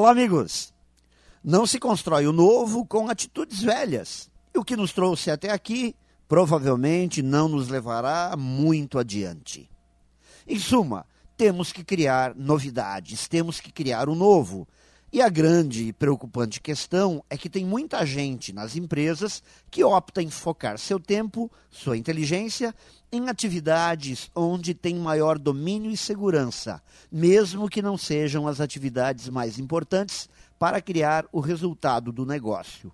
Olá, amigos! Não se constrói o novo com atitudes velhas. E o que nos trouxe até aqui provavelmente não nos levará muito adiante. Em suma, temos que criar novidades, temos que criar o novo. E a grande e preocupante questão é que tem muita gente nas empresas que opta em focar seu tempo, sua inteligência, em atividades onde tem maior domínio e segurança, mesmo que não sejam as atividades mais importantes para criar o resultado do negócio.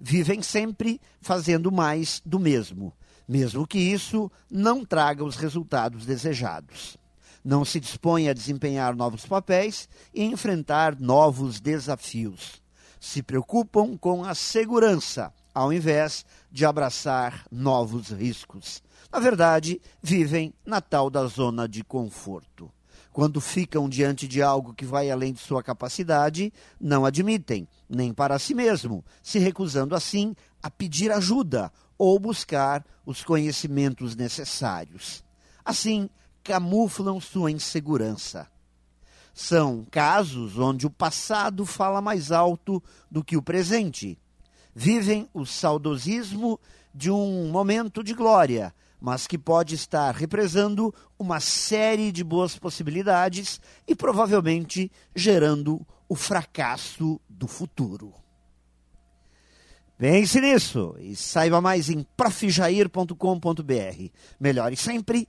Vivem sempre fazendo mais do mesmo, mesmo que isso não traga os resultados desejados não se dispõe a desempenhar novos papéis e enfrentar novos desafios. Se preocupam com a segurança, ao invés de abraçar novos riscos. Na verdade, vivem na tal da zona de conforto. Quando ficam diante de algo que vai além de sua capacidade, não admitem, nem para si mesmo, se recusando assim a pedir ajuda ou buscar os conhecimentos necessários. Assim, camuflam sua insegurança. São casos onde o passado fala mais alto do que o presente. Vivem o saudosismo de um momento de glória, mas que pode estar represando uma série de boas possibilidades e provavelmente gerando o fracasso do futuro. Pense nisso e saiba mais em profjair.com.br. Melhore sempre